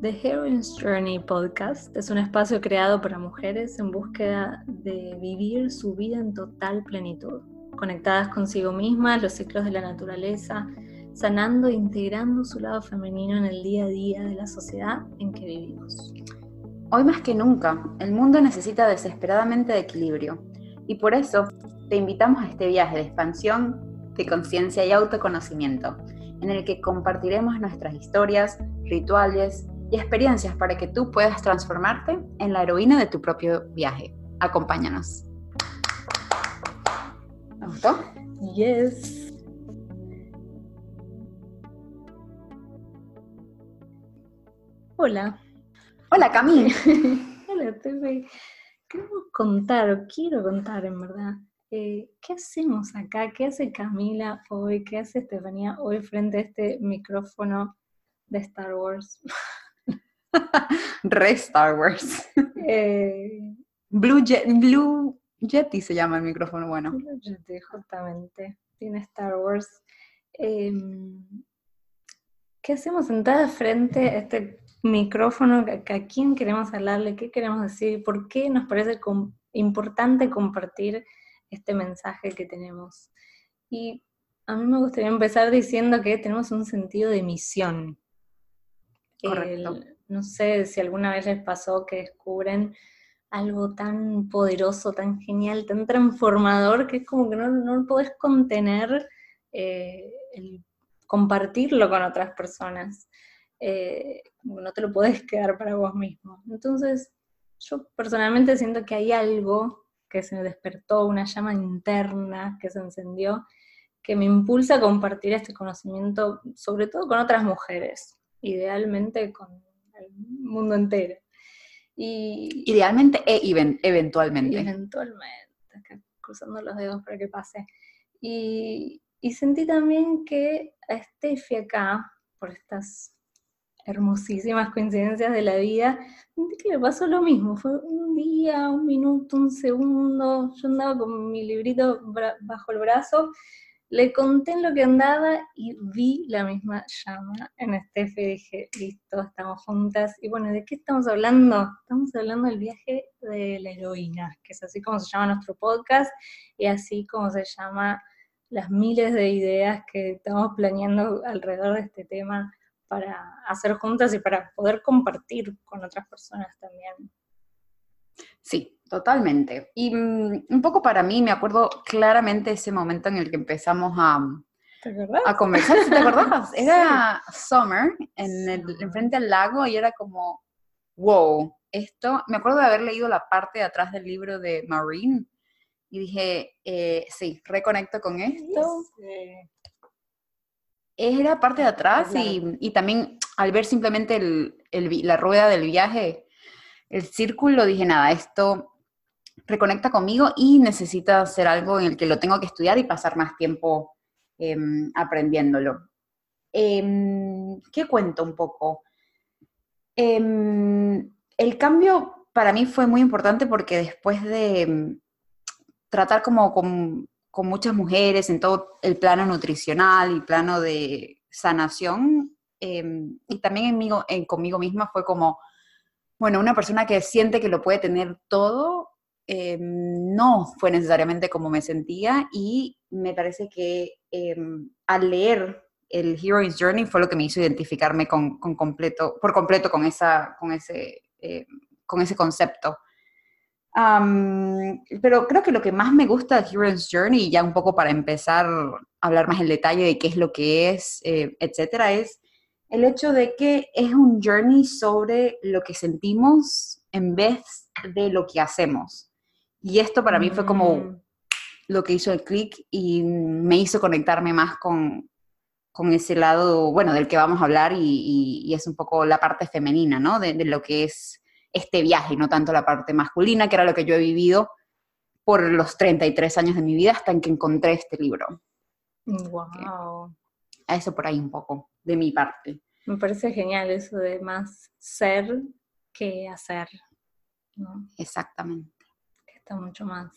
The Heroine's Journey Podcast es un espacio creado para mujeres en búsqueda de vivir su vida en total plenitud, conectadas consigo mismas, los ciclos de la naturaleza, sanando e integrando su lado femenino en el día a día de la sociedad en que vivimos. Hoy más que nunca, el mundo necesita desesperadamente de equilibrio y por eso te invitamos a este viaje de expansión, de conciencia y autoconocimiento, en el que compartiremos nuestras historias, rituales, y experiencias para que tú puedas transformarte en la heroína de tu propio viaje. Acompáñanos. ¿Te gustó? Yes. Hola. Hola, Cami. Hola, Tefe. Queremos contar, o quiero contar en verdad, eh, ¿qué hacemos acá? ¿Qué hace Camila hoy? ¿Qué hace Estefanía hoy frente a este micrófono de Star Wars? Re Star Wars. Eh, Blue, Blue Yeti se llama el micrófono, bueno. Blue Yeti, justamente. Tiene Star Wars. Em, ¿Qué hacemos sentada frente a este micrófono? ¿A quién queremos hablarle? ¿Qué queremos decir? ¿Por qué nos parece importante compartir este mensaje que tenemos? Y a mí me gustaría empezar diciendo que tenemos un sentido de misión. Correcto. No sé si alguna vez les pasó que descubren algo tan poderoso, tan genial, tan transformador, que es como que no, no podés contener eh, el compartirlo con otras personas. Eh, no te lo podés quedar para vos mismo. Entonces, yo personalmente siento que hay algo que se despertó, una llama interna que se encendió, que me impulsa a compartir este conocimiento, sobre todo con otras mujeres, idealmente con el mundo entero. Y, Idealmente e eventualmente. eventualmente, cruzando los dedos para que pase. Y, y sentí también que a Steffi acá, por estas hermosísimas coincidencias de la vida, sentí que le pasó lo mismo. Fue un día, un minuto, un segundo. Yo andaba con mi librito bajo el brazo le conté lo que andaba y vi la misma llama en Estefe y dije, listo, estamos juntas. Y bueno, ¿de qué estamos hablando? Estamos hablando del viaje de la heroína, que es así como se llama nuestro podcast y así como se llama las miles de ideas que estamos planeando alrededor de este tema para hacer juntas y para poder compartir con otras personas también. Sí, Totalmente. Y mm, un poco para mí, me acuerdo claramente ese momento en el que empezamos a, a conversar. ¿Te acordás? Era summer, en el, enfrente al lago, y era como, wow, esto. Me acuerdo de haber leído la parte de atrás del libro de Marine, y dije, eh, sí, reconecto con esto. Era parte de atrás, y, y, también al ver simplemente el, el, la rueda del viaje, el círculo, dije, nada, esto reconecta conmigo y necesita ser algo en el que lo tengo que estudiar y pasar más tiempo em, aprendiéndolo. Em, ¿Qué cuento un poco? Em, el cambio para mí fue muy importante porque después de tratar como con, muchas mujeres en todo el plano nutricional y plano de sanación, y también en, conmigo misma fue como, bueno, una persona que siente que lo puede tener todo, eh, no fue necesariamente como me sentía y me parece que eh, al leer el Hero's Journey fue lo que me hizo identificarme con, completo, por completo con, esa, con, ese, eh, con ese concepto. pero creo que lo que más me gusta de Hero's Journey, ya un poco para empezar a hablar más en detalle de qué es lo que es, etcétera, es el hecho de que es un journey sobre lo que sentimos en vez de lo que hacemos. Y esto para mí fue como mm. lo que hizo el clic y me hizo conectarme más con, ese lado, bueno, del que vamos a hablar y, es un poco la parte femenina, ¿no? De, lo que es este viaje, no tanto la parte masculina, que era lo que yo he vivido por los 33 años de mi vida hasta en que encontré este libro. Wow. A eso por ahí un poco, de mi parte. Me parece genial eso de más ser que hacer. ¿no? Exactamente mucho más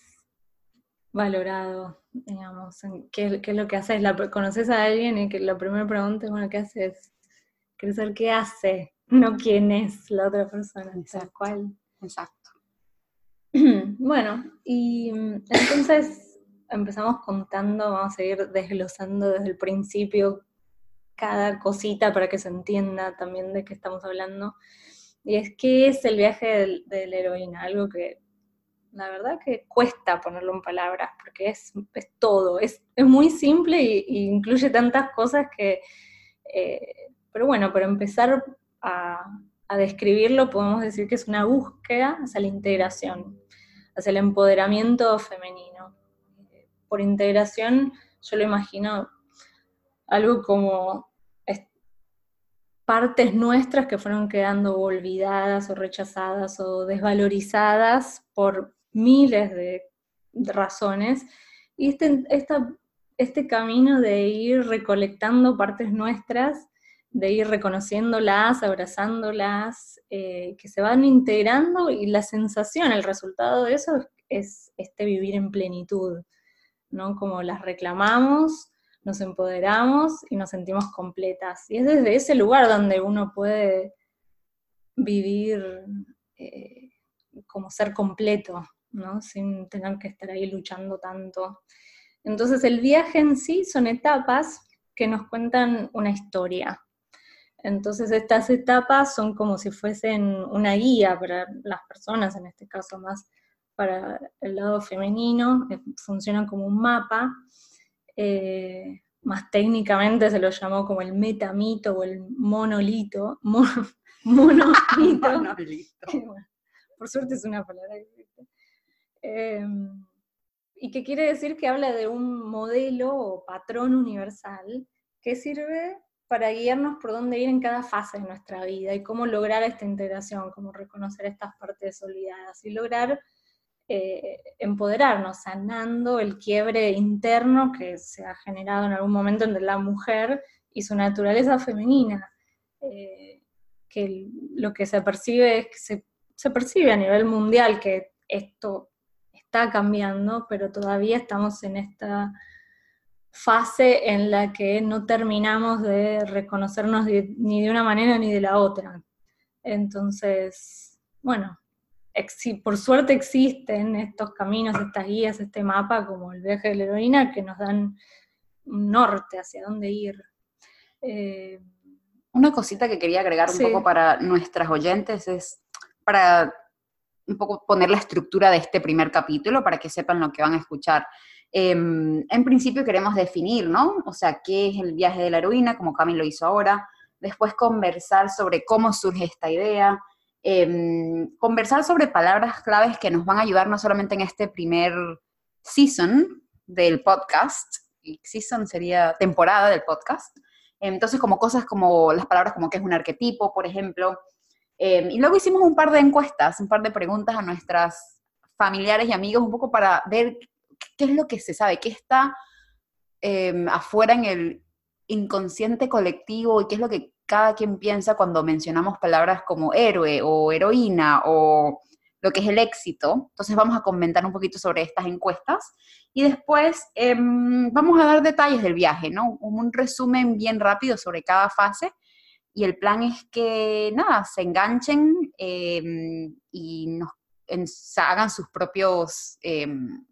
valorado, digamos, qué, es lo que haces. La, conoces a alguien y que la primera pregunta es, bueno, ¿qué haces? ¿Quieres saber qué hace? no quién es la otra persona, tal cual. Exacto. Bueno, y entonces empezamos contando, vamos a ir desglosando desde el principio cada cosita para que se entienda también de qué estamos hablando. Y es que es el viaje de la heroína, algo que la verdad que cuesta ponerlo en palabras, porque es, todo, es, muy simple e, incluye tantas cosas que, eh, pero bueno, para empezar a, a describirlo podemos decir que es una búsqueda hacia la integración, hacia el empoderamiento femenino. Por integración yo lo imagino algo como partes nuestras que fueron quedando olvidadas o rechazadas o desvalorizadas por miles de razones. Y este, este camino de ir recolectando partes nuestras, de ir reconociéndolas, abrazándolas, eh, que se van integrando y la sensación, el resultado de eso es este vivir en plenitud, ¿no? Como las reclamamos, nos empoderamos y nos sentimos completas. Y es desde ese lugar donde uno puede vivir eh, como ser completo, ¿no? Sin tener que estar ahí luchando tanto. Entonces el viaje en sí son etapas que nos cuentan una historia. Entonces estas etapas son como si fuesen una guía para las personas, en este caso más para el lado femenino, funcionan como un mapa. Eh, más técnicamente se lo llamó como el metamito o el monolito. monolito. por suerte es una palabra Em, y que quiere decir que habla de un modelo o patrón universal que sirve para guiarnos por dónde ir en cada fase de nuestra vida y cómo lograr esta integración, cómo reconocer estas partes olvidadas y lograr eh, empoderarnos, sanando el quiebre interno que se ha generado en algún momento entre la mujer y su naturaleza femenina, eh, que lo que se percibe es que se, percibe a nivel mundial que esto está cambiando, pero todavía estamos en esta fase en la que no terminamos de reconocernos ni de una manera ni de la otra. Entonces, bueno, por suerte existen estos caminos, estas guías, este mapa como el viaje de la heroína que nos dan un norte hacia dónde ir. Eh, una cosita que quería agregar un poco para nuestras oyentes es para un poco poner la estructura de este primer capítulo para que sepan lo que van a escuchar. Em, en principio queremos definir, ¿no? O sea, qué es el viaje de la heroína, como Camilo lo hizo ahora. Después conversar sobre cómo surge esta idea. Em, conversar sobre palabras claves que nos van a ayudar no solamente en este primer season del podcast, season sería temporada del podcast. Entonces, como cosas como las palabras como que es un arquetipo, por ejemplo, Em, y luego hicimos un par de encuestas, un par de preguntas a nuestras familiares y amigos, un poco para ver qué es lo que se sabe, qué está em, afuera en el inconsciente colectivo y qué es lo que cada quien piensa cuando mencionamos palabras como héroe o heroína o lo que es el éxito. Entonces vamos a comentar un poquito sobre estas encuestas y después em, vamos a dar detalles del viaje, ¿no? Un resumen bien rápido sobre cada fase y el plan es que, nada, se enganchen em, y nos, hagan sus propios, em,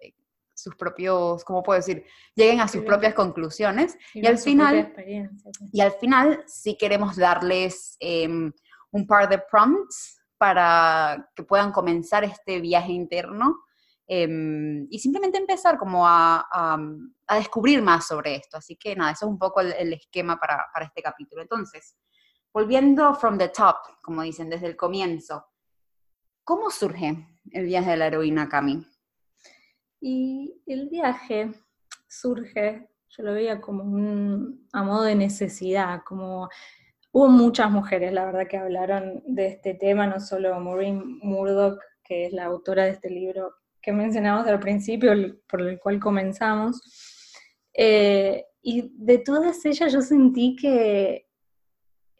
eh, sus propios, ¿cómo puedo decir? Lleguen a sus propias conclusiones. Y, al final, y al final sí queremos darles em, un par de prompts para que puedan comenzar este viaje interno Em, y simplemente empezar como a, a, descubrir más sobre esto. Así que nada, eso es un poco el, esquema para, para, este capítulo. Entonces, volviendo from the top, como dicen, desde el comienzo, ¿cómo surge el viaje de la heroína, Cami? Y el viaje surge, yo lo veía como a modo de necesidad, como hubo muchas mujeres, la verdad, que hablaron de este tema, no solo Maureen Murdoch, que es la autora de este libro, que mencionamos al principio, por el cual comenzamos. Eh, y de todas ellas yo sentí que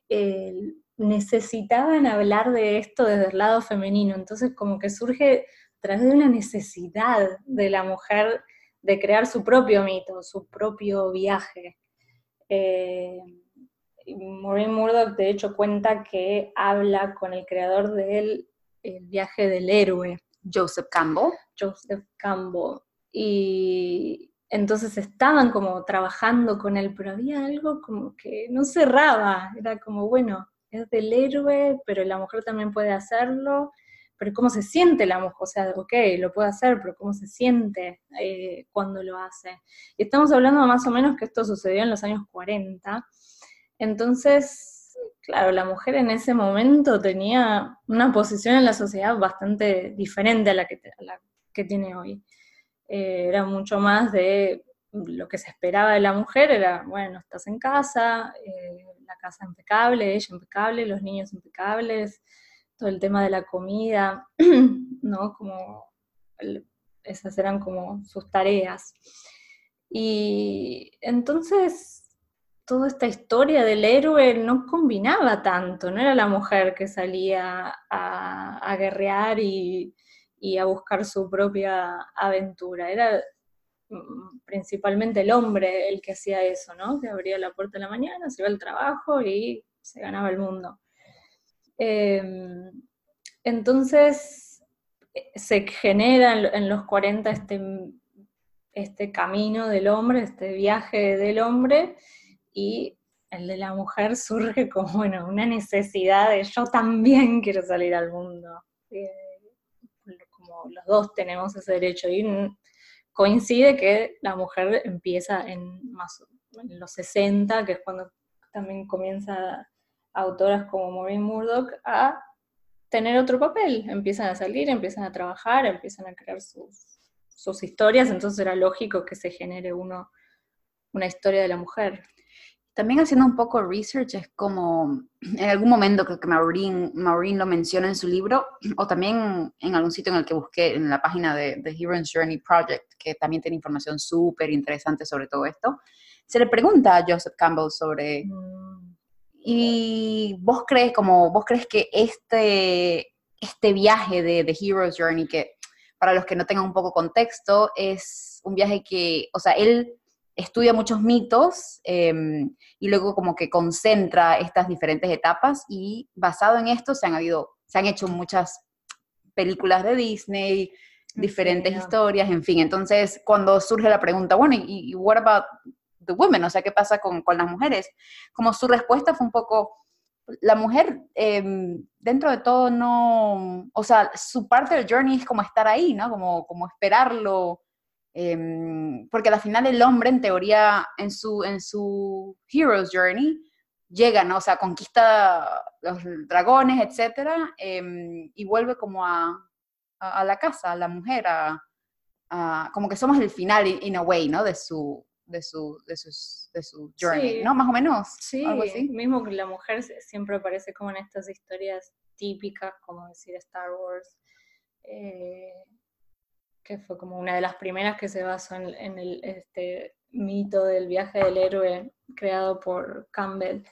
eh, necesitaban hablar de esto desde el lado femenino, entonces como que surge a través de una necesidad de la mujer de crear su propio mito, su propio viaje. Eh, Maureen Murdoch de hecho cuenta que habla con el creador del viaje del héroe. Joseph Campbell. Joseph Campbell. Y entonces estaban como trabajando con él, pero había algo como que no cerraba. Era como, bueno, es del héroe, pero la mujer también puede hacerlo. Pero ¿cómo se siente la mujer? O sea, ok, lo puede hacer, pero ¿cómo se siente eh, cuando lo hace? Y estamos hablando más o menos que esto sucedió en los años 40. Entonces, claro, la mujer en ese momento tenía una posición en la sociedad bastante diferente a la que, la que tiene hoy. Eh, era mucho más de lo que se esperaba de la mujer, era, bueno, estás en casa, eh, la casa impecable, ella impecable, los niños impecables, todo el tema de la comida, ¿no? Como esas eran como sus tareas. Y entonces toda esta historia del héroe no combinaba tanto, no era la mujer que salía a, guerrear y, a buscar su propia aventura, era mm, principalmente el hombre el que hacía eso, ¿no? Que abría la puerta en la mañana, se iba al trabajo y se ganaba el mundo. Em, entonces eh, se genera en los 40 este, este camino del hombre, este viaje del hombre, y el de la mujer surge como, bueno, una necesidad de yo también quiero salir al mundo. Eh, los dos tenemos ese derecho. Y coincide que la mujer empieza en, los 60, que es cuando también comienza autoras como Maureen Murdoch a tener otro papel. Empiezan a salir, empiezan a trabajar, empiezan a crear sus, sus historias, entonces era lógico que se genere uno una historia de la mujer. También haciendo un poco research, es como, en algún momento creo que Maureen, Maureen lo menciona en su libro, o también en algún sitio en el que busqué, en la página de The Hero's Journey Project, que también tiene información súper interesante sobre todo esto, se le pregunta a Joseph Campbell sobre, mm. y vos crees, como, vos crees que este, este viaje de The Hero's Journey, que para los que no tengan un poco contexto, es un viaje que, o sea, él estudia muchos mitos em, y luego como que concentra estas diferentes etapas y basado en esto se han, habido, se han hecho muchas películas de Disney, diferentes historias, en fin. Entonces, cuando surge la pregunta, bueno, ¿y, what about the women? O sea, ¿qué pasa con, con las mujeres? Como su respuesta fue un poco, la mujer em, dentro de todo no, o sea, su parte del journey es como estar ahí, ¿no? Como, como esperarlo, Em, porque al final el hombre, en teoría, en su, en su Hero's Journey, llega, ¿no? O sea, conquista los dragones, etcétera, em, y vuelve como a, a, la casa, a la mujer, a, como que somos el final, in a way, ¿no? De su, de su, de sus, de su journey, ¿no? Más o menos. Sí, algo así. mismo que la mujer siempre aparece como en estas historias típicas, como decir Star Wars. Eh, que fue como una de las primeras que se basó en, el este mito del viaje del héroe creado por Campbell.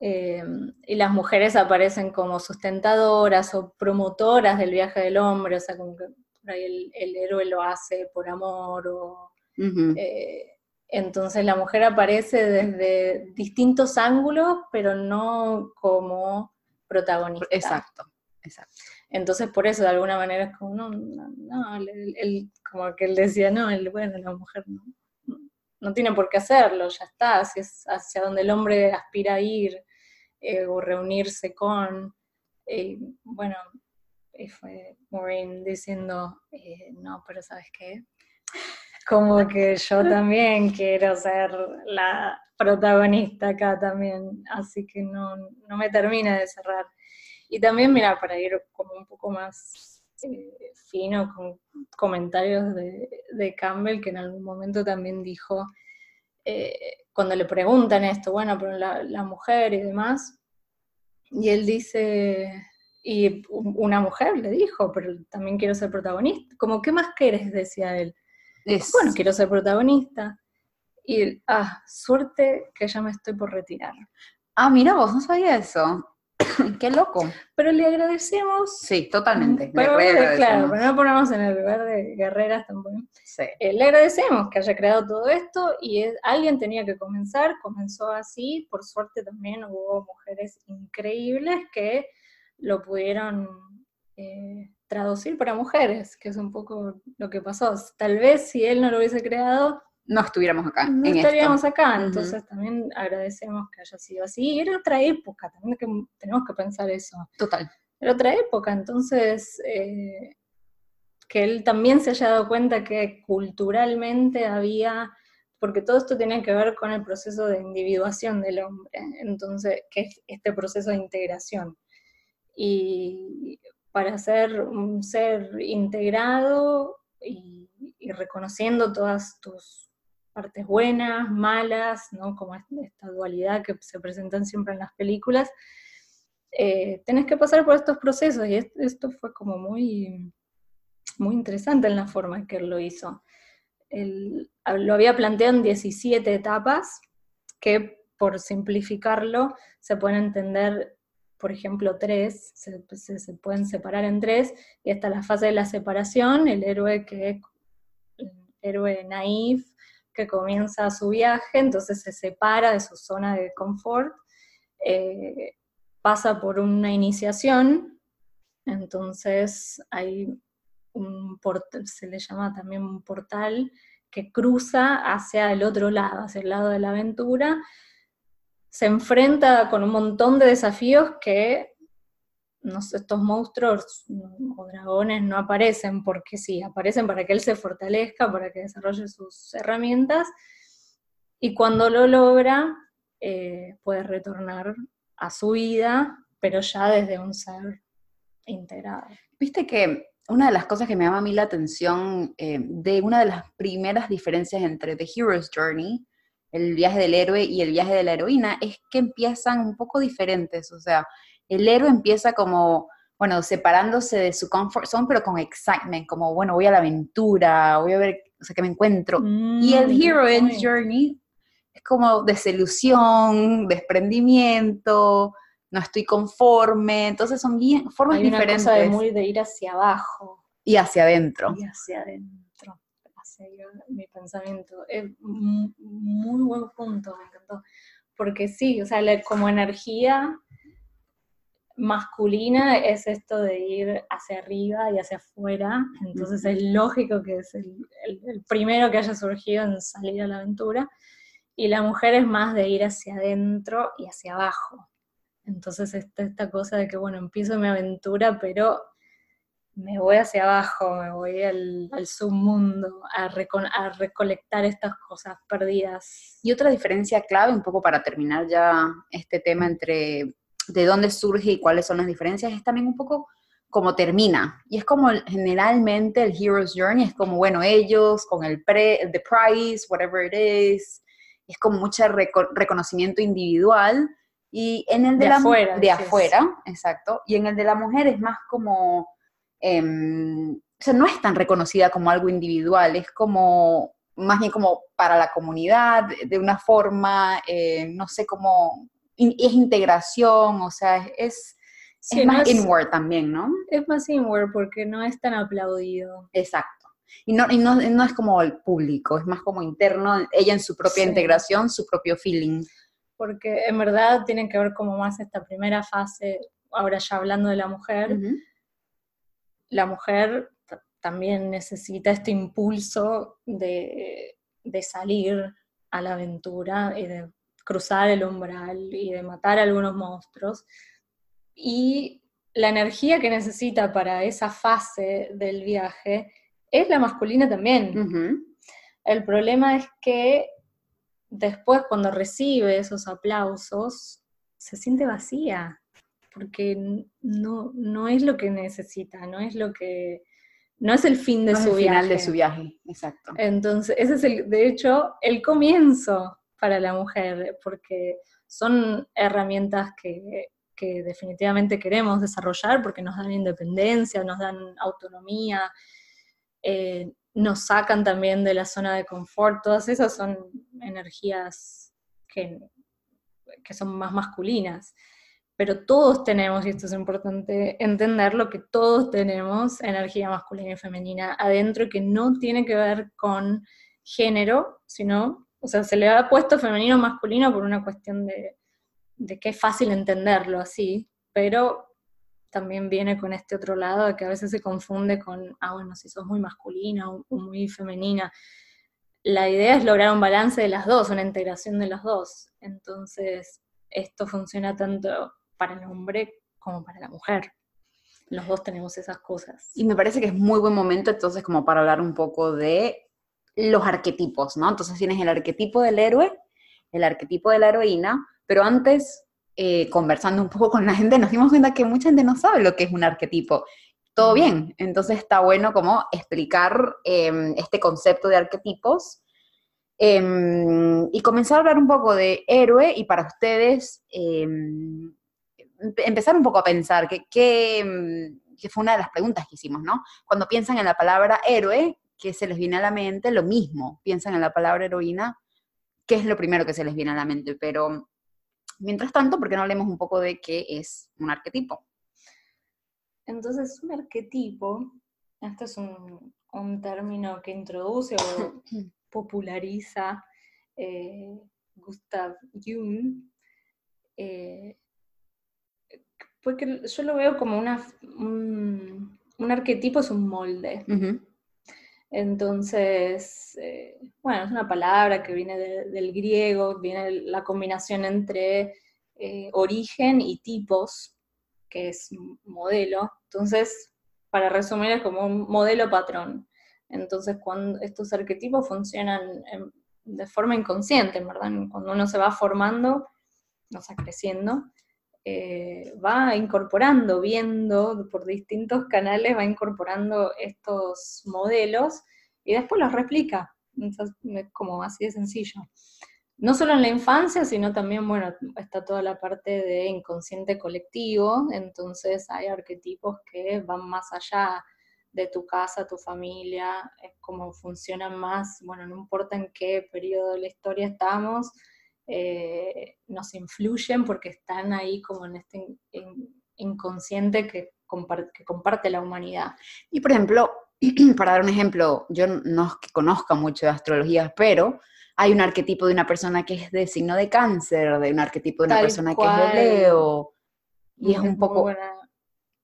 Eh, y las mujeres aparecen como sustentadoras o promotoras del viaje del hombre, o sea, como que por ahí el, héroe lo hace por amor, o, eh, entonces la mujer aparece desde distintos ángulos, pero no como protagonista. Exacto, exacto. Entonces, por eso, de alguna manera, es como, no, él, como que él decía, no, el, bueno, la mujer no, no tiene por qué hacerlo, ya está, es hacia donde el hombre aspira a ir eh, o reunirse con, eh, bueno, y fue Maureen diciendo, eh, no, pero ¿sabes qué? Como que yo también quiero ser la protagonista acá también, así que no, no me termina de cerrar. Y también, mira, para ir como un poco más eh, fino con comentarios de, Campbell, que en algún momento también dijo, eh, cuando le preguntan esto, bueno, pero la, mujer y demás, y él dice, y una mujer le dijo, pero también quiero ser protagonista. Como, ¿qué más quieres? Decía él. Bueno, quiero ser protagonista. Y, ah, suerte que ya me estoy por retirar. Ah, mira, vos no sabía eso. Qué loco. Pero le agradecemos. Sí, totalmente. Pero, claro, pero no ponemos en el lugar de guerreras tampoco. Sí. Eh, le agradecemos que haya creado todo esto y alguien tenía que comenzar, comenzó así. Por suerte también hubo mujeres increíbles que lo pudieron eh, traducir para mujeres, que es un poco lo que pasó. Tal vez si él no lo hubiese creado, no estuviéramos acá. No estaríamos acá, entonces también agradecemos que haya sido así. Era otra época, también que, tenemos que pensar eso. Total. Era otra época, entonces eh, que él también se haya dado cuenta que culturalmente había, porque todo esto tiene que ver con el proceso de individuación del hombre, entonces, que es este proceso de integración. Y para ser un ser integrado y, y reconociendo todas tus partes buenas, malas, ¿no? como esta dualidad que se presentan siempre en las películas, eh, tenés que pasar por estos procesos y esto fue como muy, muy interesante en la forma en que él lo hizo. lo había planteado en 17 etapas que por simplificarlo se pueden entender, por ejemplo, tres, se, se, pueden separar en tres, y está la fase de la separación, el héroe que es héroe naif, que comienza su viaje, entonces se separa de su zona de confort, eh, pasa por una iniciación, entonces hay un portal, se le llama también un portal que cruza hacia el otro lado, hacia el lado de la aventura, se enfrenta con un montón de desafíos que estos monstruos o dragones no aparecen porque sí, aparecen para que él se fortalezca, para que desarrolle sus herramientas, y cuando lo logra, eh, puede retornar a su vida, pero ya desde un ser integrado. Viste que una de las cosas que me llama a mí la atención eh, de una de las primeras diferencias entre The Hero's Journey, el viaje del héroe y el viaje de la heroína, es que empiezan un poco diferentes, o sea, el héroe empieza como, bueno, separándose de su comfort zone, pero con excitement, como, bueno, voy a la aventura, voy a ver, o sea, que me encuentro. y el mm, Heroine's Journey es como desilusión, desprendimiento, no estoy conforme, entonces son bien, formas Hay diferentes. Cosa de muy de ir hacia abajo. Y hacia adentro. Y hacia adentro, hacia mi pensamiento. Es un muy buen punto, me encantó. Porque sí, o sea, como energía masculina es esto de ir hacia arriba y hacia afuera, entonces es lógico que es el, primero que haya surgido en salir a la aventura, y la mujer es más de ir hacia adentro y hacia abajo. Entonces está esta cosa de que, bueno, empiezo mi aventura, pero me voy hacia abajo, me voy al, submundo, a, a recolectar estas cosas perdidas. Y otra diferencia clave, un poco para terminar ya este tema entre de dónde surge y cuáles son las diferencias, es también un poco como termina. Y es como generalmente el Hero's Journey, es como, bueno, ellos con el, pre, the prize, whatever it is, es como mucho reconocimiento individual. Y en el de, la afuera, de afuera, exacto. Y en el de la mujer es más como, em, o sea, no es tan reconocida como algo individual, es como más bien como para la comunidad, de una forma, eh, no sé cómo, es integración, o sea, es, más inward también, ¿no? Es más inward porque no es tan aplaudido. Exacto. Y no, y no, es como el público, es más como interno, ella en su propia integración, su propio feeling. Porque en verdad tienen que ver como más esta primera fase, ahora ya hablando de la mujer, la mujer también necesita este impulso de, de salir a la aventura y de cruzar el umbral y de matar a algunos monstruos. Y la energía que necesita para esa fase del viaje es la masculina también. El problema es que después cuando recibe esos aplausos, se siente vacía, porque no, no es lo que necesita, no es lo que no es el fin de su el viaje. final de su viaje, exacto. Entonces, ese es el, de hecho, el comienzo para la mujer, porque son herramientas que, definitivamente queremos desarrollar porque nos dan independencia, nos dan autonomía, eh, nos sacan también de la zona de confort, todas esas son energías que, que son más masculinas. pero todos tenemos, y esto es importante entenderlo, que todos tenemos energía masculina y femenina adentro que no tiene que ver con género, sino, o sea, se le ha puesto femenino o masculino por una cuestión de, de que es fácil entenderlo así, pero también viene con este otro lado de que a veces se confunde con, ah, bueno, si sos muy masculina o, muy femenina. La idea es lograr un balance de las dos, una integración de las dos. Entonces, esto funciona tanto para el hombre como para la mujer. Los dos tenemos esas cosas. Y me parece que es muy buen momento entonces como para hablar un poco de los arquetipos, ¿no? Entonces tienes el arquetipo del héroe, el arquetipo de la heroína, pero antes, eh, conversando un poco con la gente, nos dimos cuenta que mucha gente no sabe lo que es un arquetipo. Todo bien, entonces está bueno como explicar em, este concepto de arquetipos em, y comenzar a hablar un poco de héroe y para ustedes em, empezar un poco a pensar que, mm, que, fue una de las preguntas que hicimos, ¿no? Cuando piensan en la palabra héroe, ¿qué se les viene a la mente? Lo mismo, piensan en la palabra heroína, ¿qué es lo primero que se les viene a la mente? Pero, mientras tanto, ¿por qué no hablemos un poco de qué es un arquetipo? Entonces, un arquetipo, esto es un, término que introduce o populariza eh, Gustav Jung, eh, porque yo lo veo como una, un, arquetipo, es un molde. Entonces, eh, bueno, es una palabra que viene del griego, viene la combinación entre eh, origen y tipos, que es modelo. Entonces, para resumir, es como un modelo patrón. Entonces, cuando estos arquetipos funcionan de forma inconsciente, ¿verdad? Cuando uno se va formando, no está creciendo, eh, va incorporando, viendo por distintos canales, va incorporando estos modelos y después los replica. Entonces, es como así de sencillo. No solo en la infancia, sino también, bueno, está toda la parte de inconsciente colectivo, entonces hay arquetipos que van más allá de tu casa, tu familia, es como funcionan más, bueno, no importa en qué periodo de la historia estamos, eh, nos influyen porque están ahí como en este inconsciente que comparte, la humanidad. Y por ejemplo, para dar un ejemplo, yo no es que conozca mucho de astrología, pero hay un arquetipo de una persona que es de signo de cáncer, de un arquetipo de una persona que es de Leo, y es un poco...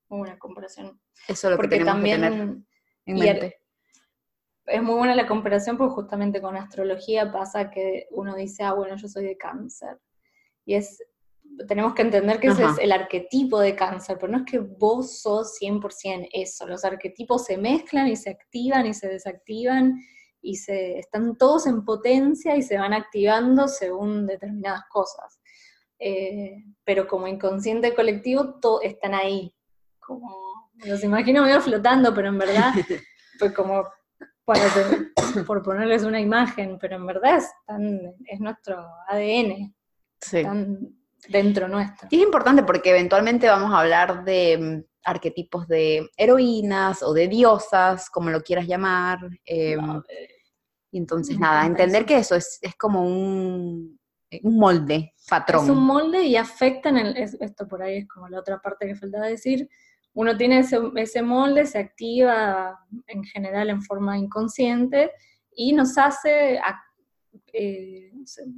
Buena, comparación. Eso es lo que tenemos que tener en mente es muy buena la comparación porque justamente con astrología pasa que uno dice, ah, bueno, yo soy de cáncer. Y es, tenemos que entender que ese es el arquetipo de cáncer, pero no es que vos sos 100% eso. Los arquetipos se mezclan y se activan y se desactivan y se, están todos en potencia y se van activando según determinadas cosas. Eh, pero como inconsciente colectivo, todo, están ahí. Como, los imagino medio flotando, pero en verdad, pues como por ponerles una imagen, pero en verdad es, nuestro ADN, están dentro nuestro. Y es importante porque eventualmente vamos a hablar de mm, arquetipos de heroínas o de diosas, como lo quieras llamar. Em, y entonces, nada, entender que eso es, como un, un molde, patrón. Es un molde y afecta en el, esto por ahí es como la otra parte que faltaba decir, uno tiene ese, molde, se activa en general en forma inconsciente y nos hace eh,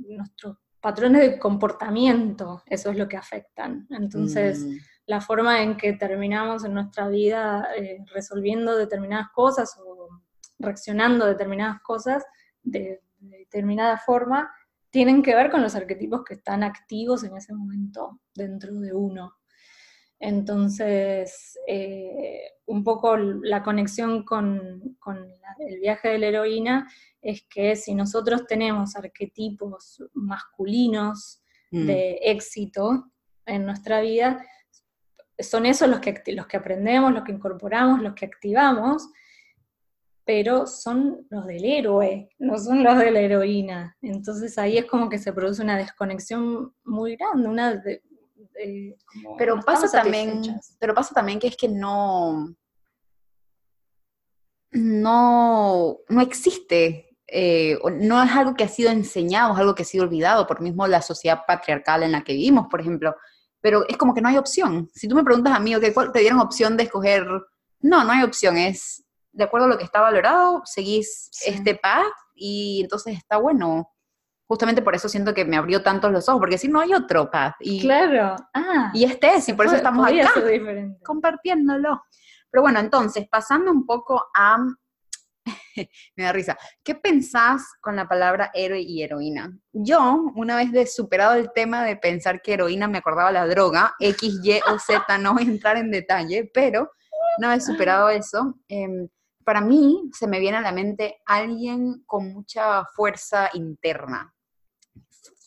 nuestros patrones de comportamiento, eso es lo que afectan. Entonces, mm. la forma en que terminamos en nuestra vida eh, resolviendo determinadas cosas o reaccionando a determinadas cosas de, de determinada forma, tienen que ver con los arquetipos que están activos en ese momento dentro de uno. Entonces, eh, un poco la conexión con, el viaje de la heroína es que si nosotros tenemos arquetipos masculinos mm. de éxito en nuestra vida, son esos los que, los que aprendemos, los que incorporamos, los que activamos, pero son los del héroe, no son los de la heroína. Entonces ahí es como que se produce una desconexión muy grande, una pero pasa también, pero pasa también que es que no, no, no existe, eh, no es algo que ha sido enseñado, es algo que ha sido olvidado por mismo la sociedad patriarcal en la que vivimos, por ejemplo. pero es como que no hay opción. Si tú me preguntas a mí, okay, ¿cuál te dieron opción de escoger? No, no hay opción, es de acuerdo a lo que está valorado, seguís este path y entonces está bueno. Justamente por eso siento que me abrió tantos los ojos, porque si no hay otro path. Y, claro, ah, y este es, y por eso estamos acá compartiéndolo. Pero bueno, entonces, pasando un poco a... me da risa. ¿Qué pensás con la palabra héroe y heroína? Yo, una vez de superado el tema de pensar que heroína me acordaba la droga, X, Y o Z, no voy a entrar en detalle, pero una vez superado eso, em, para mí se me viene a la mente alguien con mucha fuerza interna.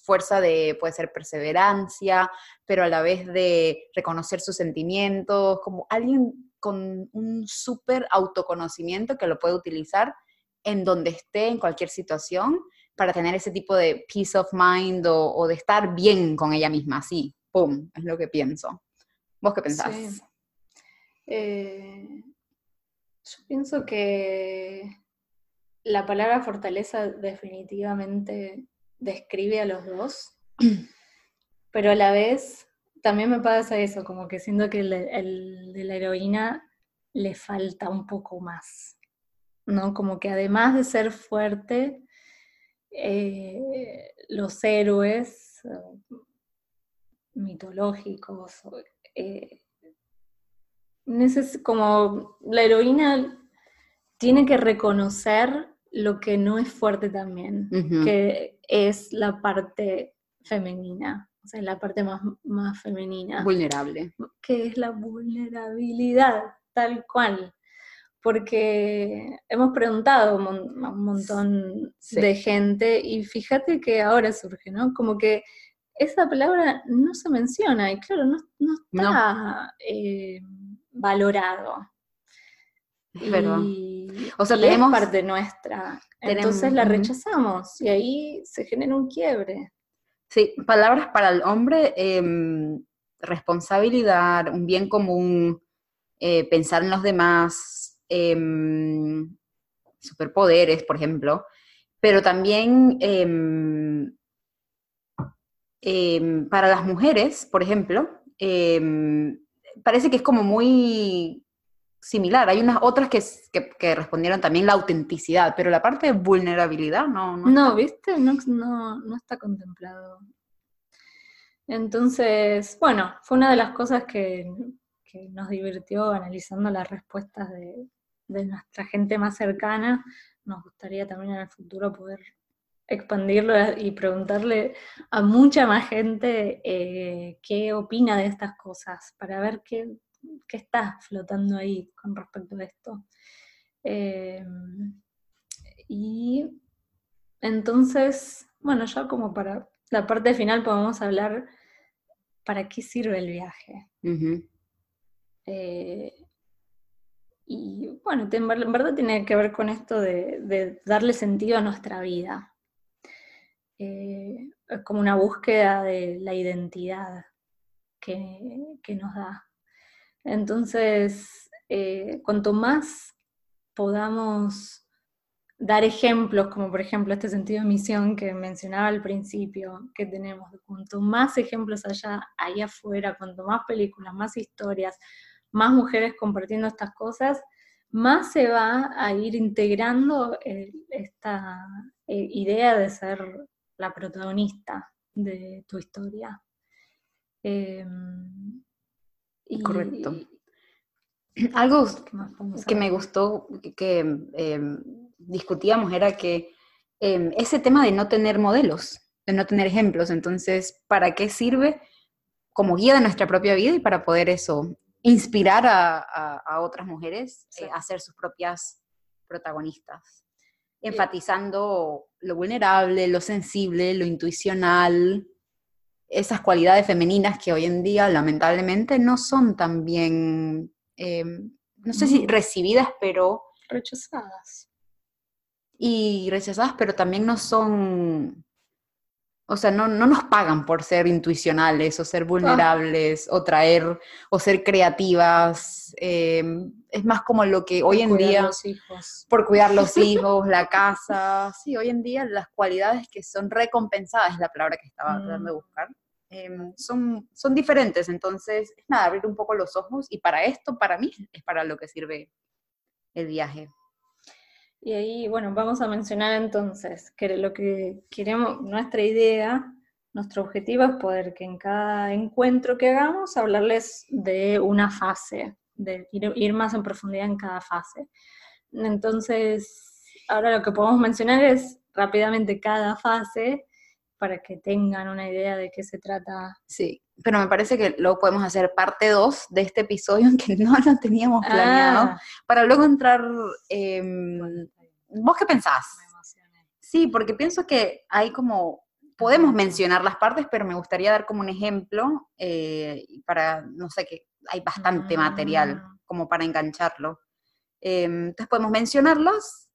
Fuerza de, puede ser perseverancia, pero a la vez de reconocer sus sentimientos, como alguien con un súper autoconocimiento que lo puede utilizar en donde esté, en cualquier situación, para tener ese tipo de peace of mind o, de estar bien con ella misma, así, ¡pum! Es lo que pienso. ¿Vos qué pensás? Eh, yo pienso que la palabra fortaleza definitivamente describe a los dos, pero a la vez también me pasa eso, como que siento que el, de la heroína le falta un poco más, ¿no? Como que además de ser fuerte, eh, los héroes eh, mitológicos, eh, como la heroína tiene que reconocer lo que no es fuerte también, que es la parte femenina, o sea, la parte más, más femenina Vulnerable. que es la vulnerabilidad, tal cual. Porque hemos preguntado a un mon- a un montón Sí. de gente y fíjate que ahora surge, ¿no? Como que esa palabra no se menciona y claro, no, no está eh, valorado. Es verdad. Y, O sea, y tenemos- es parte nuestra. tenemos- Entonces la rechazamos y ahí se genera un quiebre. Sí, palabras para el hombre, em, responsabilidad, un bien común, eh, pensar en los demás, em, superpoderes, por ejemplo, pero también em, para las mujeres, por ejemplo, em, parece que es como muy similar. Hay unas otras que, que- que respondieron también la autenticidad, pero la parte de vulnerabilidad no. no No, ¿viste? No, no, no está contemplado. Entonces, bueno, fue una de las cosas que, que nos divirtió analizando las respuestas de, de nuestra gente más cercana. Nos gustaría también en el futuro poder expandirlo y preguntarle a mucha más gente eh, qué opina de estas cosas, para ver qué, qué está flotando ahí con respecto a esto. Eh, y entonces, bueno, ya como para la parte final podemos hablar para qué sirve el viaje. Eh, y bueno, en ver- en verdad tiene que ver con esto de, de darle sentido a nuestra vida. Eh, es como una búsqueda de la identidad que, que nos da. Entonces, eh, cuanto más podamos dar ejemplos, como por ejemplo este sentido de misión que mencionaba al principio, que tenemos, cuanto más ejemplos haya ahí afuera, cuanto más películas, más historias, más mujeres compartiendo estas cosas, más se va a ir integrando esta eh, idea de ser la protagonista de tu historia. Em, y- Correcto. Algo ¿qué más podemos que me gustó que, que, em, discutíamos era que em, ese tema de no tener modelos, de no tener ejemplos, entonces, ¿para qué sirve como guía de nuestra propia vida y para poder eso, inspirar a, a- a otras mujeres eh, a ser sus propias protagonistas? Eh, Enfatizando lo vulnerable, lo sensible, lo intuicional, esas cualidades femeninas que hoy en día lamentablemente no son tan bien, em, no sé si recibidas, pero rechazadas. y rechazadas, pero también no son, o sea, no, no nos pagan por ser intuicionales o ser vulnerables o traer o ser creativas. em, es más como lo que hoy en cuidar día, los hijos. por cuidar los hijos, la casa, sí, hoy en día las cualidades que son recompensadas es la palabra que estaba tratando de Mm. buscar. em, son, son diferentes. Entonces, es nada, abrir un poco los ojos y para esto, para mí, es para lo que sirve el viaje. Y ahí, bueno, vamos a mencionar entonces que lo que queremos, nuestra idea, nuestro objetivo es poder que en cada encuentro que hagamos hablarles de una fase, de ir, más en profundidad en cada fase. Entonces, ahora lo que podemos mencionar es rápidamente cada fase para que tengan una idea de qué se trata. Sí, pero me parece que luego podemos hacer parte 2 de este episodio, aunque no lo teníamos planeado, ah. para luego entrar... Em, ¿Vos qué pensás? Sí, porque pienso que hay como, podemos mencionar las partes, pero me gustaría dar como un ejemplo eh, para, no sé, que hay bastante material ah. como para engancharlo. Em, entonces podemos mencionarlas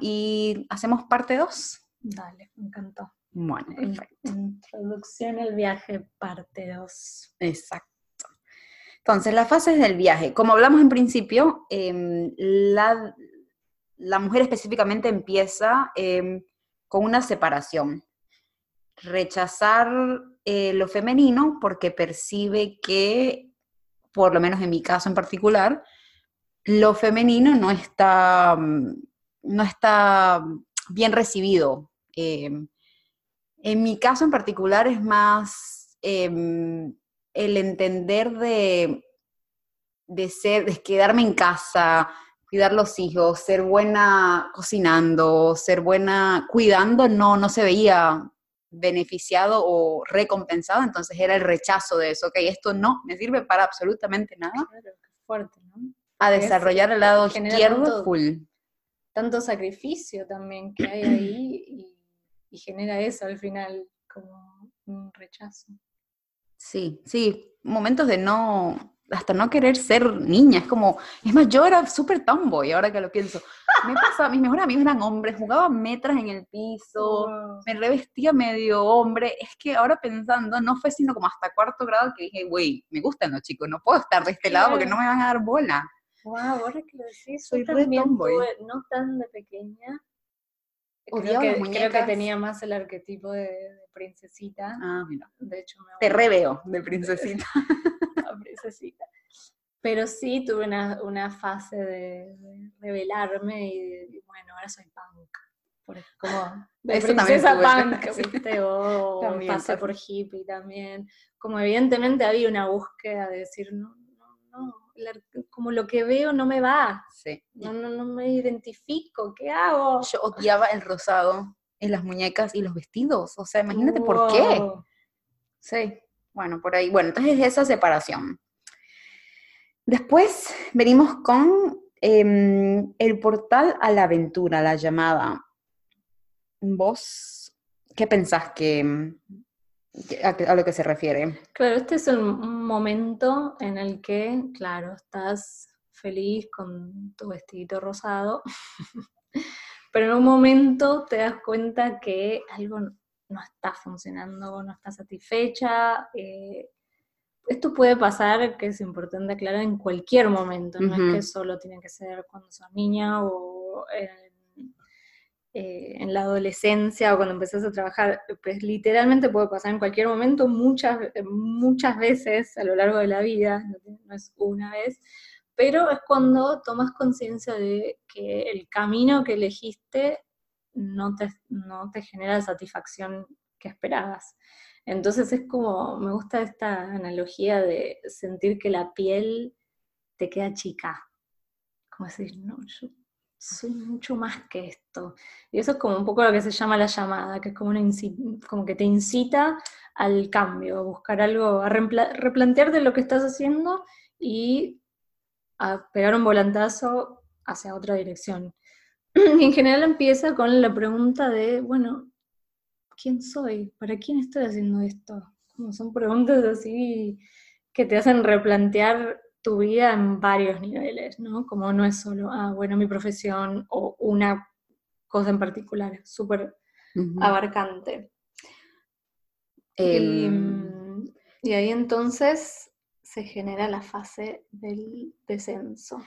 y hacemos parte 2. Dale, me encantó. Bueno, perfecto. Introducción al viaje, parte 2. Exacto. Entonces, las fases del viaje. Como hablamos en principio, em, la, la, mujer específicamente empieza em, con una separación. Rechazar eh, lo femenino porque percibe que, por lo menos en mi caso en particular, lo femenino no está, no está bien recibido. Em, en mi caso en particular es más em, el entender de, de ser, de quedarme en casa, cuidar los hijos, ser buena cocinando, ser buena cuidando, no, no se veía beneficiado o recompensado, entonces era el rechazo de eso, ok, esto no me sirve para absolutamente nada. Claro, fuerte, ¿no? A desarrollar el lado izquierdo full. Tanto sacrificio también que hay ahí y y genera eso al final, como un rechazo. Sí, sí, momentos de no, hasta no querer ser niña, es como, es más, yo era súper tomboy, ahora que lo pienso. Me pasaba, mis mejores amigos eran hombres, jugaba metras en el piso, me revestía medio hombre, es que ahora pensando, no fue sino como hasta cuarto grado que dije, güey, me gustan los chicos, no puedo estar de este lado porque no me van a dar bola. Wow, ahora que lo decís, soy re tomboy. no tan de pequeña, creo que, creo que tenía más el arquetipo de, princesita. Ah, mira. De hecho, me Te reveo de princesita. princesita. Pero sí tuve una, una fase de, revelarme y, bueno, ahora soy punk. como de princesa punk, ¿viste? O pasé por hippie también. Como evidentemente había una búsqueda de decir, no, no, no, como lo que veo no me va. Sí. No, no, no me identifico, ¿qué hago? Yo odiaba el rosado en las muñecas y los vestidos, o sea, imagínate por qué. Sí, bueno, por ahí. Bueno, entonces esa separación. Después venimos con em, el portal a la aventura, la llamada. ¿Vos qué pensás que, a, lo que se refiere. Claro, este es un momento en el que, claro, estás feliz con tu vestidito rosado, pero en un momento te das cuenta que algo no está funcionando, no está satisfecha. Eh, esto puede pasar, que es importante aclarar, en cualquier momento, no es que solo tiene que ser cuando sos niña o eh, en la adolescencia o cuando empezás a trabajar, pues literalmente puede pasar en cualquier momento, muchas, muchas veces a lo largo de la vida, no es una vez, pero es cuando tomas conciencia de que el camino que elegiste no te, no te genera la satisfacción que esperabas. Entonces es como, me gusta esta analogía de sentir que la piel te queda chica. Como decir, no, yo soy mucho más que esto. Y eso es como un poco lo que se llama la llamada, que es como, una como que te incita al cambio, a buscar algo, a replantearte lo que estás haciendo y a pegar un volantazo hacia otra dirección. Y en general empieza con la pregunta de, bueno, ¿quién soy? ¿Para quién estoy haciendo esto? Como son preguntas así que te hacen replantear tu vida en varios niveles, ¿no? Como no es solo, ah, bueno, mi profesión o una cosa en particular, súper abarcante. Em. y, ahí entonces se genera la fase del descenso.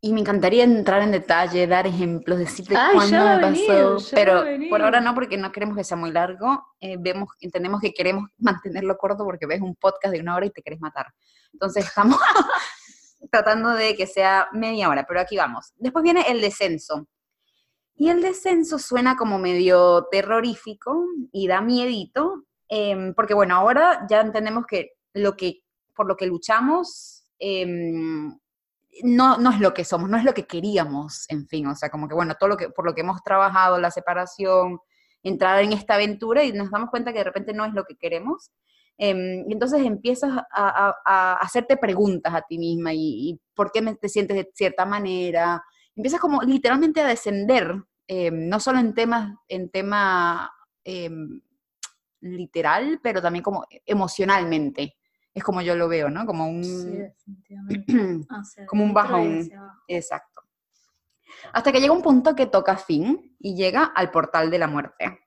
y me encantaría entrar en detalle, dar ejemplos, decirte cuándo me pasó, pero por ahora no, porque no queremos que sea muy largo. Eh, vemos, entendemos que queremos mantenerlo corto porque ves un podcast de una hora y te querés matar. Entonces estamos tratando de que sea media hora, pero aquí vamos. Después viene el descenso. Y el descenso suena como medio terrorífico y da miedito, em, porque bueno, ahora ya entendemos que lo que por lo que luchamos em, no, no es lo que somos, no es lo que queríamos, en fin, o sea, como que bueno, todo lo que, por lo que hemos trabajado, la separación, entrar en esta aventura y nos damos cuenta que de repente no es lo que queremos. Em, y entonces empiezas a, hacerte preguntas a ti misma y, por qué te sientes de cierta manera. Empiezas como literalmente a descender, em, no solo en temas, en tema em, literal, pero también como emocionalmente es como yo lo veo, ¿no? Como un, como un bajón. Exacto. Hasta que llega un punto que toca fin y llega al portal de la muerte.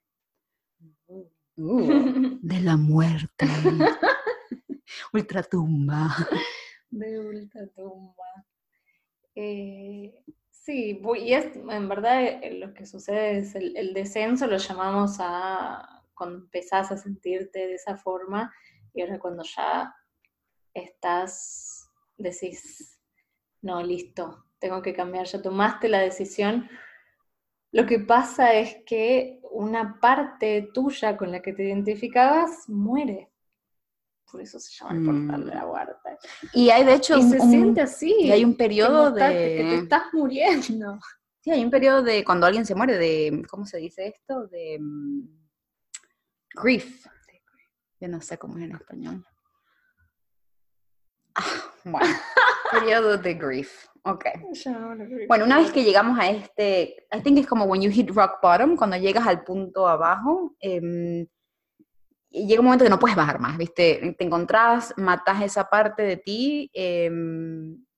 Uh. Uh, de la muerte. ultratumba. De ultratumba. Eh, sí, y es, en verdad eh, lo que sucede es el, el descenso, lo llamamos a cuando empezás a sentirte de esa forma, y ahora cuando ya estás, decís, no, listo, tengo que cambiar, ya tomaste la decisión. Lo que pasa es que una parte tuya con la que te identificabas muere. Por eso se llama el portal de la mm. huerta. Y hay de hecho y se siente así. Y hay un periodo de... que te estás muriendo. Sí, hay un periodo de cuando alguien se muere, de, ¿cómo se dice esto? De mm, grief. Yo no sé cómo es en español. Ah, bueno, periodo de grief. Ok. Bueno, una vez que llegamos a este, I think es como when you hit rock bottom, cuando llegas al punto abajo, eh, llega un momento que no puedes bajar más, ¿viste? Te encontrás, matas esa parte de ti, eh,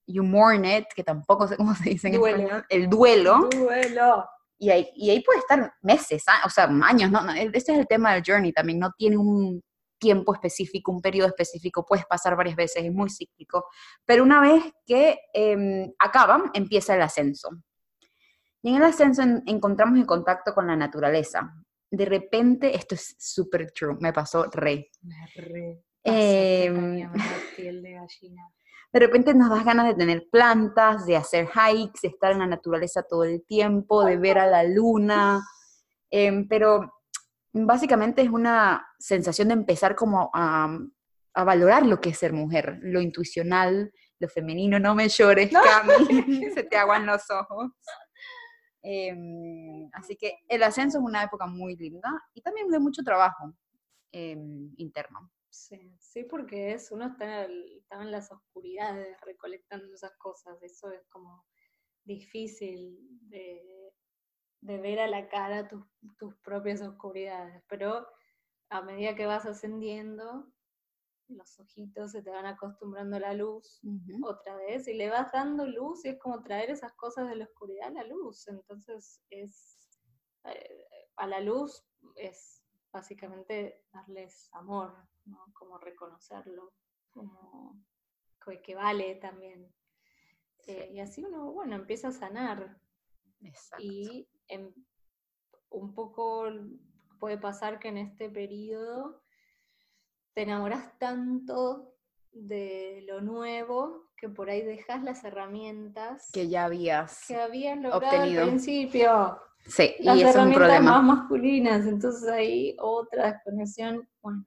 you mourn it, que tampoco sé cómo se dice en español, el duelo. Duelo. Y ahí, y ahí puede estar meses, o sea, años, ¿no? Este es el tema del journey también, no tiene un tiempo específico, un periodo específico, puedes pasar varias veces, es muy cíclico, pero una vez que eh, acaban, empieza el ascenso. Y en el ascenso encontramos el contacto con la naturaleza. De repente, esto es súper true, me pasó re. re em, de repente nos das ganas de tener plantas, de hacer hikes, de estar en la naturaleza todo el tiempo, de ver a la luna, em, pero básicamente es una sensación de empezar como a, valorar lo que es ser mujer, lo intuicional, lo femenino, no me llores, Cami, se te aguan los ojos. Em, así que el ascenso es una época muy linda y también de mucho trabajo em, interno. Sí, sí, porque es, uno está en, las oscuridades recolectando esas cosas, eso es como difícil de, de ver a la cara tus, propias oscuridades, pero a medida que vas ascendiendo, los ojitos se te van acostumbrando a la luz otra vez y le vas dando luz y es como traer esas cosas de la oscuridad a la luz. Entonces es eh, a la luz es básicamente darles amor, como reconocerlo, como que vale también. Eh, y así uno, bueno, empieza a sanar. Y un poco puede pasar que en este periodo te enamoras tanto de lo nuevo que por ahí dejas las herramientas que ya habías, que habías logrado al principio. Sí, las y es un problema. más masculinas, entonces ahí otra desconexión. Bueno,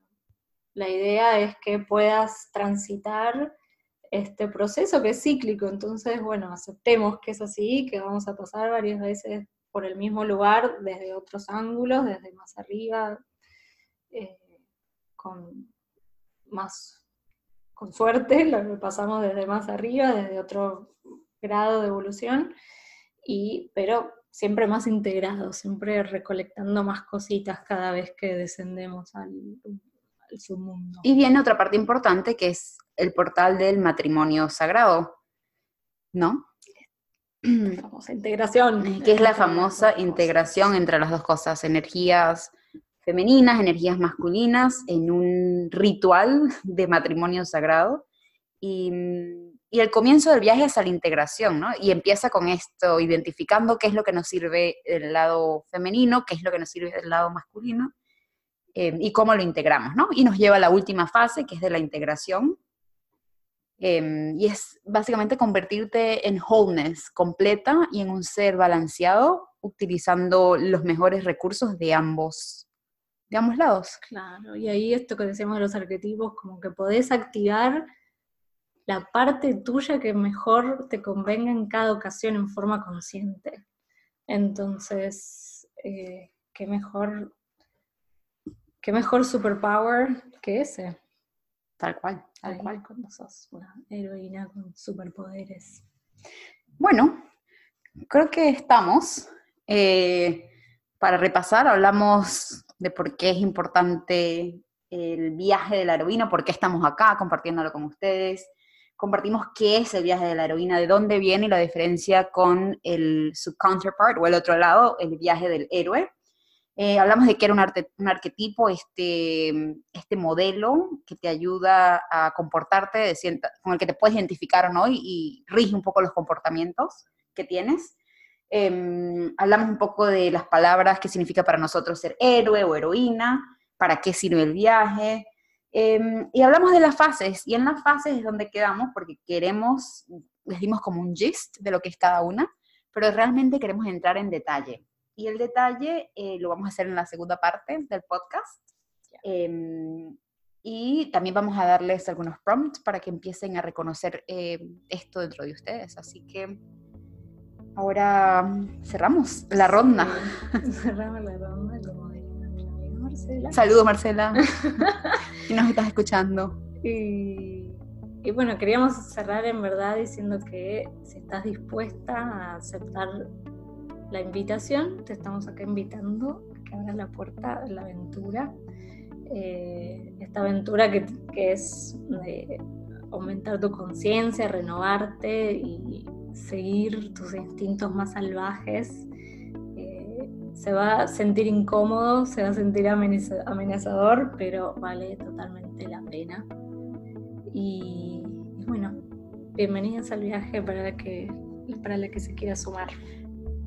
la idea es que puedas transitar este proceso que es cíclico, entonces, bueno, aceptemos que es así, que vamos a pasar varias veces por el mismo lugar desde otros ángulos, desde más arriba, eh, con más con suerte, lo pasamos desde más arriba, desde otro grado de evolución, y, pero siempre más integrados, siempre recolectando más cositas cada vez que descendemos al submundo. Y viene otra parte importante que es el portal del matrimonio sagrado, ¿no? La famosa integración. Que es la famosa integración entre las dos cosas, energías femeninas, energías masculinas, en un ritual de matrimonio sagrado. Y, y el comienzo del viaje hacia la integración, ¿no? Y empieza con esto, identificando qué es lo que nos sirve del lado femenino, qué es lo que nos sirve del lado masculino, eh, y cómo lo integramos, ¿no? Y nos lleva a la última fase, que es de la integración, eh, y es básicamente convertirte en wholeness completa y en un ser balanceado, utilizando los mejores recursos de ambos, de ambos lados. Claro, y ahí esto que decíamos de los arquetipos, como que podés activar la parte tuya que mejor te convenga en cada ocasión en forma consciente. Entonces, eh, qué mejor, qué mejor superpower que ese. Tal cual, tal cual. Cuando sos una heroína con superpoderes. Bueno, creo que estamos. Eh, para repasar, hablamos de por qué es importante el viaje de la heroína, por qué estamos acá compartiéndolo con ustedes compartimos qué es el viaje de la heroína, de dónde viene y la diferencia con el, su counterpart o el otro lado, el viaje del héroe. Eh, hablamos de que era un, arquetipo, este, este modelo que te ayuda a comportarte, con el que te puedes identificar no y, rige un poco los comportamientos que tienes. Eh, hablamos un poco de las palabras que significa para nosotros ser héroe o heroína, para qué sirve el viaje, Em, y hablamos de las fases, y en las fases es donde quedamos porque queremos, les dimos como un gist de lo que es cada una, pero realmente queremos entrar en detalle. Y el detalle eh, lo vamos a hacer en la segunda parte del podcast. Em, y también vamos a darles algunos prompts para que empiecen a reconocer eh, esto dentro de ustedes. Así que ahora cerramos la ronda. cerramos la ronda, como Marcela. Saludos, Marcela. y nos estás escuchando. Y, y, bueno, queríamos cerrar en verdad diciendo que si estás dispuesta a aceptar la invitación, te estamos acá invitando a que abras la puerta de la aventura. Eh, esta aventura que, es de aumentar tu conciencia, renovarte y seguir tus instintos más salvajes se va a sentir incómodo, se va a sentir amenazador, pero vale totalmente la pena. Y, bueno, bienvenidas al viaje para la, que, para la que se quiera sumar.